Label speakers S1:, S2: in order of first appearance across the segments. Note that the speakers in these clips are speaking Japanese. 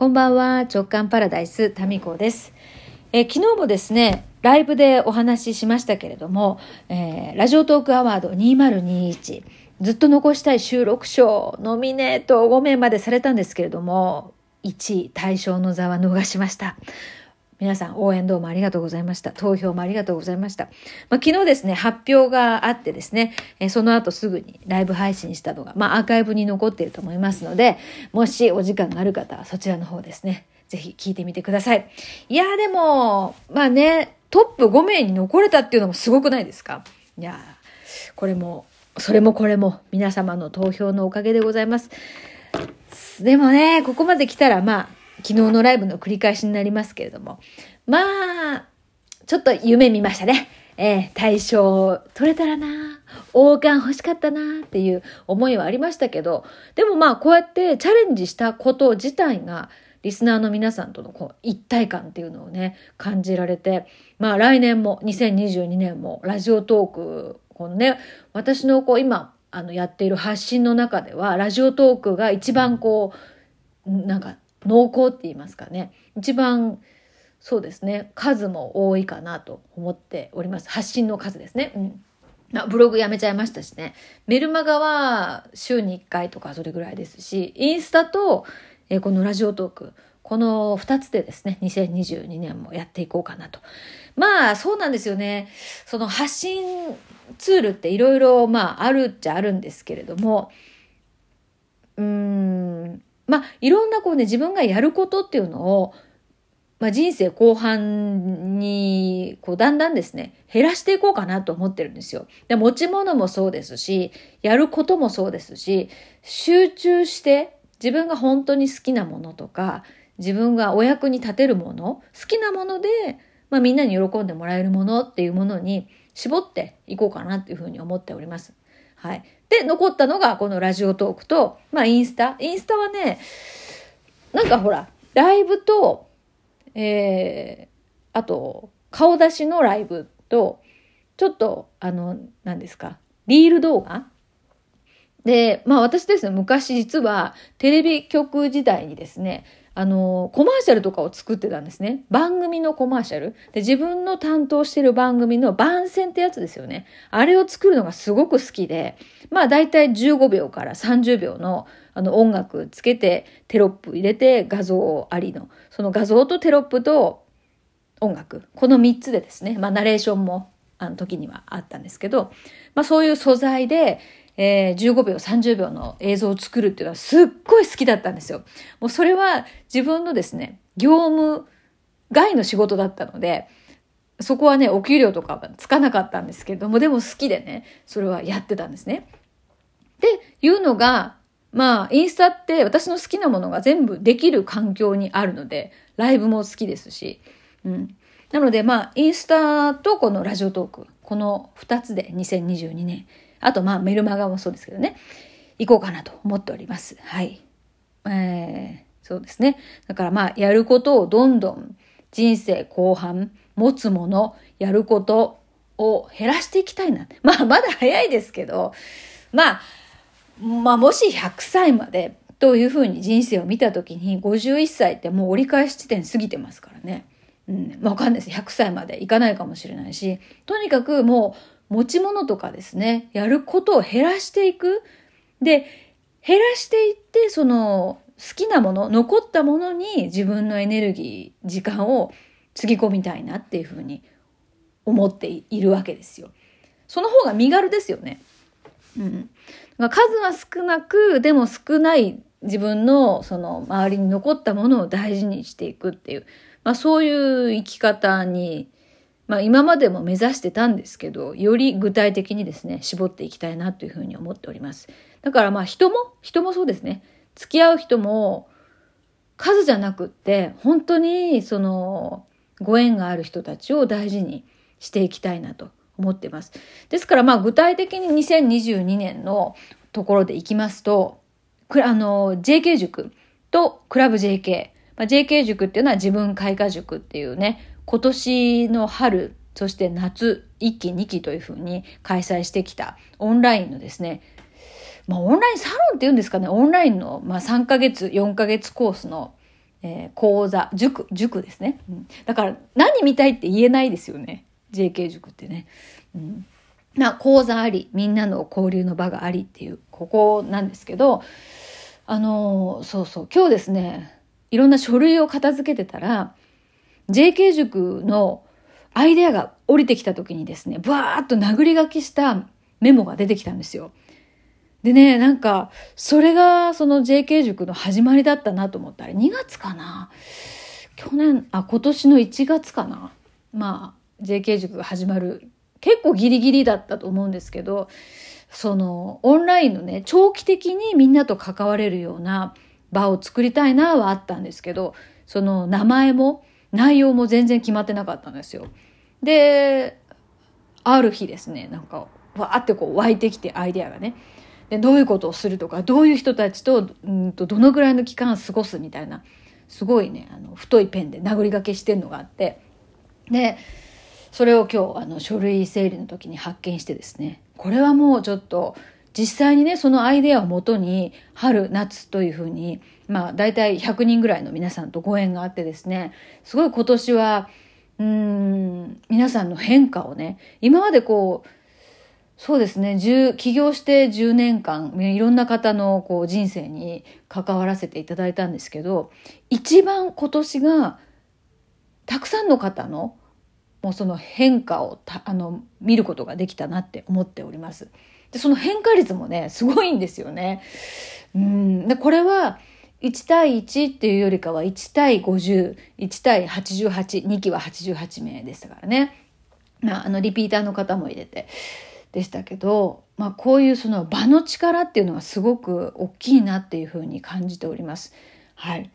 S1: こんばんは、直感パラダイス、タミコです。え昨日もですね、ライブでお話ししましたけれども、えー、ラジオトークアワード2021、ずっと残したい収録賞、ノミネート5名までされたんですけれども、1位、大賞の座は逃しました。皆さん応援どうもありがとうございました。投票もありがとうございました。まあ、昨日ですね、発表があってですね、えその後すぐにライブ配信したのが、まあ、アーカイブに残っていると思いますので、もしお時間がある方はそちらの方ですね、ぜひ聞いてみてください。いやでも、まあね、トップ5名に残れたっていうのもすごくないですか？いやこれも、それもこれも皆様の投票のおかげでございます。でもね、ここまで来たらまあ、昨日のライブの繰り返しになりますけれども、まあ、ちょっと夢見ましたね。えー、大賞取れたらな、王冠欲しかったなっていう思いはありましたけど、でもまあこうやってチャレンジしたこと自体が、リスナーの皆さんとのこう一体感っていうのをね、感じられて、まあ来年も、2022年もラジオトーク、このね、私のこう今、あのやっている発信の中では、ラジオトークが一番こう、なんか濃厚って言いますかね一番そうですね数も多いかなと思っております発信の数ですね。うんブログやめちゃいましたしね。メルマガは週に1回とかそれぐらいですし、インスタと、えー、このラジオトーク、この2つでですね、2022年もやっていこうかなと。まあ、そうなんですよね。その発信ツールっていろいろ、まあ、あるっちゃあるんですけれども、うーん、まあ、いろんなこうね、自分がやることっていうのを、まあ、人生後半に、こう、だんだんですね、減らしていこうかなと思ってるんですよ。で、持ち物もそうですし、やることもそうですし、集中して、自分が本当に好きなものとか、自分がお役に立てるもの、好きなもので、まあ、みんなに喜んでもらえるものっていうものに絞っていこうかなっていうふうに思っております。はい。で、残ったのがこのラジオトークと、まあインスタ。インスタはね、なんかほら、ライブと、えー、あと、顔出しのライブと、ちょっと、あの、何ですか、リール動画で、まあ私ですね、昔実はテレビ局時代にですね、あの、コマーシャルとかを作ってたんですね。番組のコマーシャル。で、自分の担当してる番組の番宣ってやつですよね。あれを作るのがすごく好きで、まあ大体15秒から30秒のあの音楽つけてテロップ入れて画像ありの、その画像とテロップと音楽。この3つでですね、まあナレーションもあの時にはあったんですけど、まあそういう素材で、えー、15秒、30秒の映像を作るっていうのはすっごい好きだったんですよ。もうそれは自分のですね、業務外の仕事だったので、そこはね、お給料とかはつかなかったんですけども、でも好きでね、それはやってたんですね。で、いうのが、まあ、インスタって私の好きなものが全部できる環境にあるので、ライブも好きですし、うん。なので、まあ、インスタとこのラジオトーク、この2つで2022年あとまあメルマガもそうですけどね、行こうかなと思っております。はい。えー、そうですね。だからまあやることをどんどん人生後半持つもの、やることを減らしていきたいな。まあまだ早いですけど、まあ、まあもし100歳までというふうに人生を見たときに51歳ってもう折り返し地点過ぎてますからね。うん、わかんないです。100歳までいかないかもしれないし、とにかくもう持ち物とかですね、やることを減らしていく。で、減らしていって、その好きなもの、残ったものに自分のエネルギー、時間をつぎ込みたいなっていうふうに思っているわけですよ。その方が身軽ですよね。うん。数は少なく、でも少ない自分のその周りに残ったものを大事にしていくっていう、まあそういう生き方にまあ今までも目指してたんですけど、より具体的にですね、絞っていきたいなというふうに思っております。だからまあ人も、人もそうですね。付き合う人も数じゃなくって、本当にそのご縁がある人たちを大事にしていきたいなと思ってます。ですからまあ具体的に2022年のところでいきますと、あの、JK 塾とクラブ JK。まあ、JK 塾っていうのは自分開花塾っていうね、今年の春、そして夏、1期2期というふうに開催してきたオンラインのですね、まあオンラインサロンっていうんですかね、オンラインの、まあ、3ヶ月、4ヶ月コースのえー、講座、塾、塾ですね。うん、だから、何見たいって言えないですよね。JK 塾ってね。うん。まあ、講座あり、みんなの交流の場がありっていう、ここなんですけど、あのー、そうそう、今日ですね、いろんな書類を片付けてたら、JK 塾のアイデアが降りてきた時にですね、ブワーッと殴り書きしたメモが出てきたんですよ。でね、なんか、それがその JK 塾の始まりだったなと思ったら、2月かな？去年、あ、今年の1月かな？まあ、JK 塾が始まる。結構ギリギリだったと思うんですけど、その、オンラインのね、長期的にみんなと関われるような場を作りたいなはあったんですけど、その名前も内容も全然決まってなかったんですよ。で、ある日ですね、なんか、わーってこう湧いてきてアイデアがね。で、どういうことをするとか、どういう人たちと、うんと、どのぐらいの期間過ごすみたいな、すごいね、あの、太いペンで殴り書きしてるのがあって、で、それを今日、あの、書類整理の時に発見してですね、これはもうちょっと、実際にね、そのアイデアをもとに、春、夏というふうに、まあ、大体100人ぐらいの皆さんとご縁があってですね、すごい今年は、うん、皆さんの変化をね、今までこう、そうですね。起業して10年間、いろんな方のこう人生に関わらせていただいたんですけど、一番今年が、たくさんの方の、もうその変化をあの見ることができたなって思っております。で、その変化率もね、すごいんですよね。うん。で、これは、1対1っていうよりかは1対50、1対88、2期は88名でしたからね。まあ、あの、リピーターの方も入れて。でしたけど、まあ、こういうその場の力っていうのはすごく大きいなっていうふうに感じております。はい。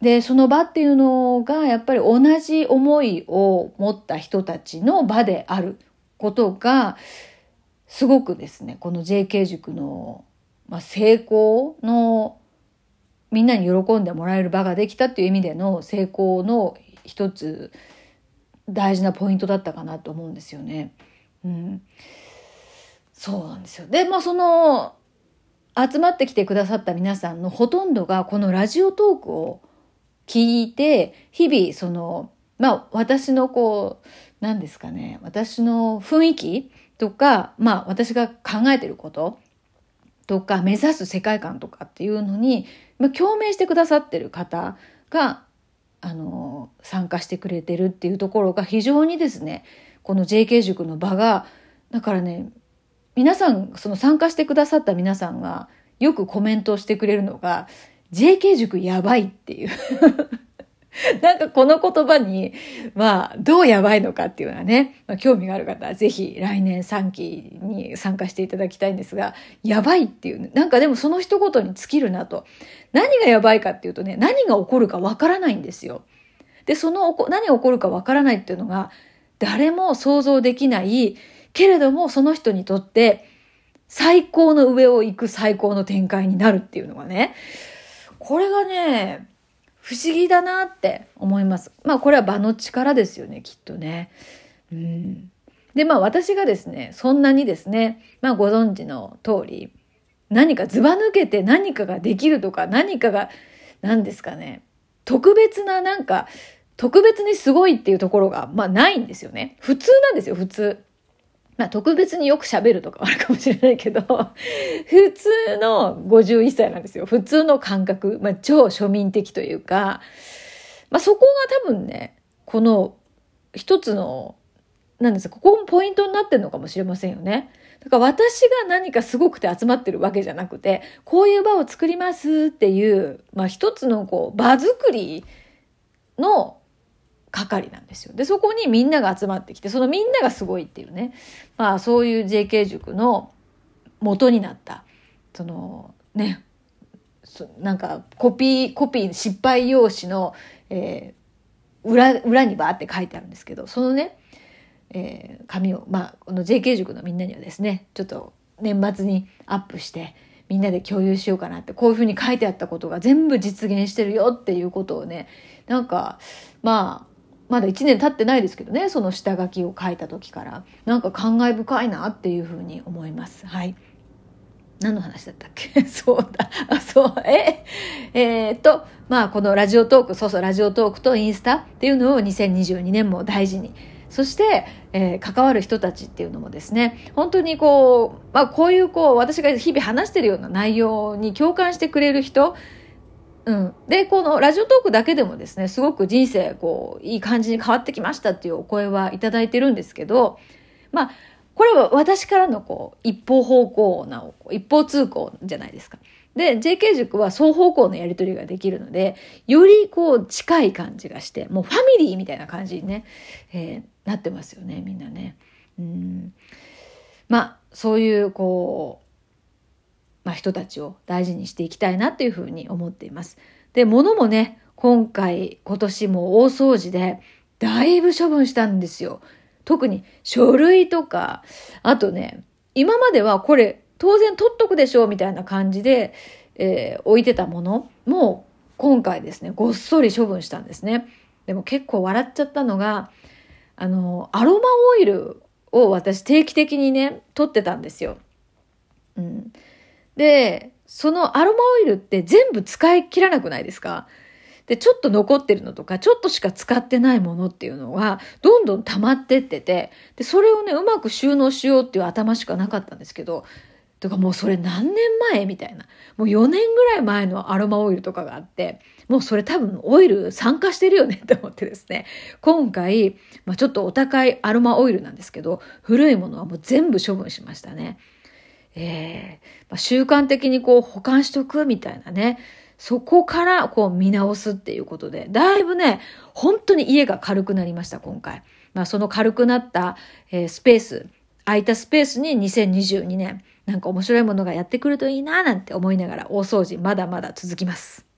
S1: で、その場っていうのがやっぱり同じ思いを持った人たちの場であることが、すごくですね、この JK 塾の、まあ、成功のみんなに喜んでもらえる場ができたっていう意味での成功の一つ大事なポイントだったかなと思うんですよね。うん、そうなんですよ。で、まあその、集まってきてくださった皆さんのほとんどがこのラジオトークを聞いて、日々その、まあ私のこう、何ですかね、私の雰囲気とか、まあ私が考えてることとか、目指す世界観とかっていうのに、まあ、共鳴してくださってる方が、あの、参加してくれてるっていうところが非常にですね、この JK 塾の場が、だからね、皆さん、その参加してくださった皆さんがよくコメントをしてくれるのが、JK 塾やばいっていう。なんかこの言葉に、まあ、どうやばいのかっていうのはね、まあ、興味がある方はぜひ来年3期に参加していただきたいんですが、やばいっていう、なんかでもその一言に尽きるなと。何がやばいかっていうとね、何が起こるかわからないんですよ。で、その、何が起こるかわからないっていうのが、誰も想像できない、けれどもその人にとって最高の上を行く最高の展開になるっていうのがね、これがね、不思議だなって思います。まあこれは場の力ですよね、きっとね。うん。で、まあ私がですね、そんなにですね、まあご存知の通り、何かずば抜けて何かができるとか、何かが、何ですかね、特別ななんか特別にすごいっていうところが、まあないんですよね。普通なんですよ、普通。まあ特別によく喋るとかあるかもしれないけど、普通の51歳なんですよ。普通の感覚。まあ超庶民的というか、まあそこが多分ね、この一つの、なんですか、ここもポイントになってるのかもしれませんよね。だから私が何かすごくて集まってるわけじゃなくて、こういう場を作りますっていう、まあ一つのこう場作りの係なんですよ。で、そこにみんなが集まってきて、そのみんながすごいっていうね、まあそういう JK 塾の元になった、そのね、なんかコピー、コピー失敗用紙の、えー、裏、裏にバーって書いてあるんですけど、そのね、えー、紙を、まあ、この JK 塾のみんなにはですね、ちょっと年末にアップして、みんなで共有しようかなって、こういうふうに書いてあったことが全部実現してるよっていうことをね、なんか、まあ、まだ1年経ってないですけどねその下書きを書いた時からなんか感慨深いなっていうふうに思います。はい何の話だったっけ？そうだ。あ、そう。え、えー、っと、まあ、このラジオトーク、そうそう、ラジオトークとインスタっていうのを2022年も大事に。そして、えー、関わる人たちっていうのもですね、本当にこう、まあ、こういうこう、私が日々話してるような内容に共感してくれる人、うん。で、このラジオトークだけでもですね、すごく人生、こう、いい感じに変わってきましたっていうお声はいただいてるんですけど、まあ、これは私からのこう、一方方向な、一方通行じゃないですか。で、JK 塾は双方向のやり取りができるので、よりこう近い感じがして、もうファミリーみたいな感じにね、えー、なってますよね、みんなね。うん。まあ、そういうこう、まあ、人たちを大事にしていきたいなっていうふうに思っています。で、物もね、今回、今年も大掃除で、だいぶ処分したんですよ。特に書類とか、あとね、今まではこれ当然取っとくでしょうみたいな感じで、えー、置いてたものも今回ですね、ごっそり処分したんですね。でも結構笑っちゃったのが、あの、アロマオイルを私定期的にね、取ってたんですよ。うん。で、そのアロマオイルって全部使い切らなくないですか？で、ちょっと残ってるのとか、ちょっとしか使ってないものっていうのが、どんどん溜まってってて、で、それをね、うまく収納しようっていう頭しかなかったんですけど、とかもうそれ何年前みたいな。もう4年ぐらい前のアロマオイルとかがあって、もうそれ多分オイル酸化してるよね って思ってですね。今回、まあ、ちょっとお高いアロマオイルなんですけど、古いものはもう全部処分しましたね。えーまあ、習慣的にこう保管しとくみたいなね。そこからこう見直すっていうことで、だいぶね、本当に家が軽くなりました、今回。まあ、その軽くなった、えー、スペース、空いたスペースに2022年、なんか面白いものがやってくるといいななんて思いながら大掃除まだまだ続きます。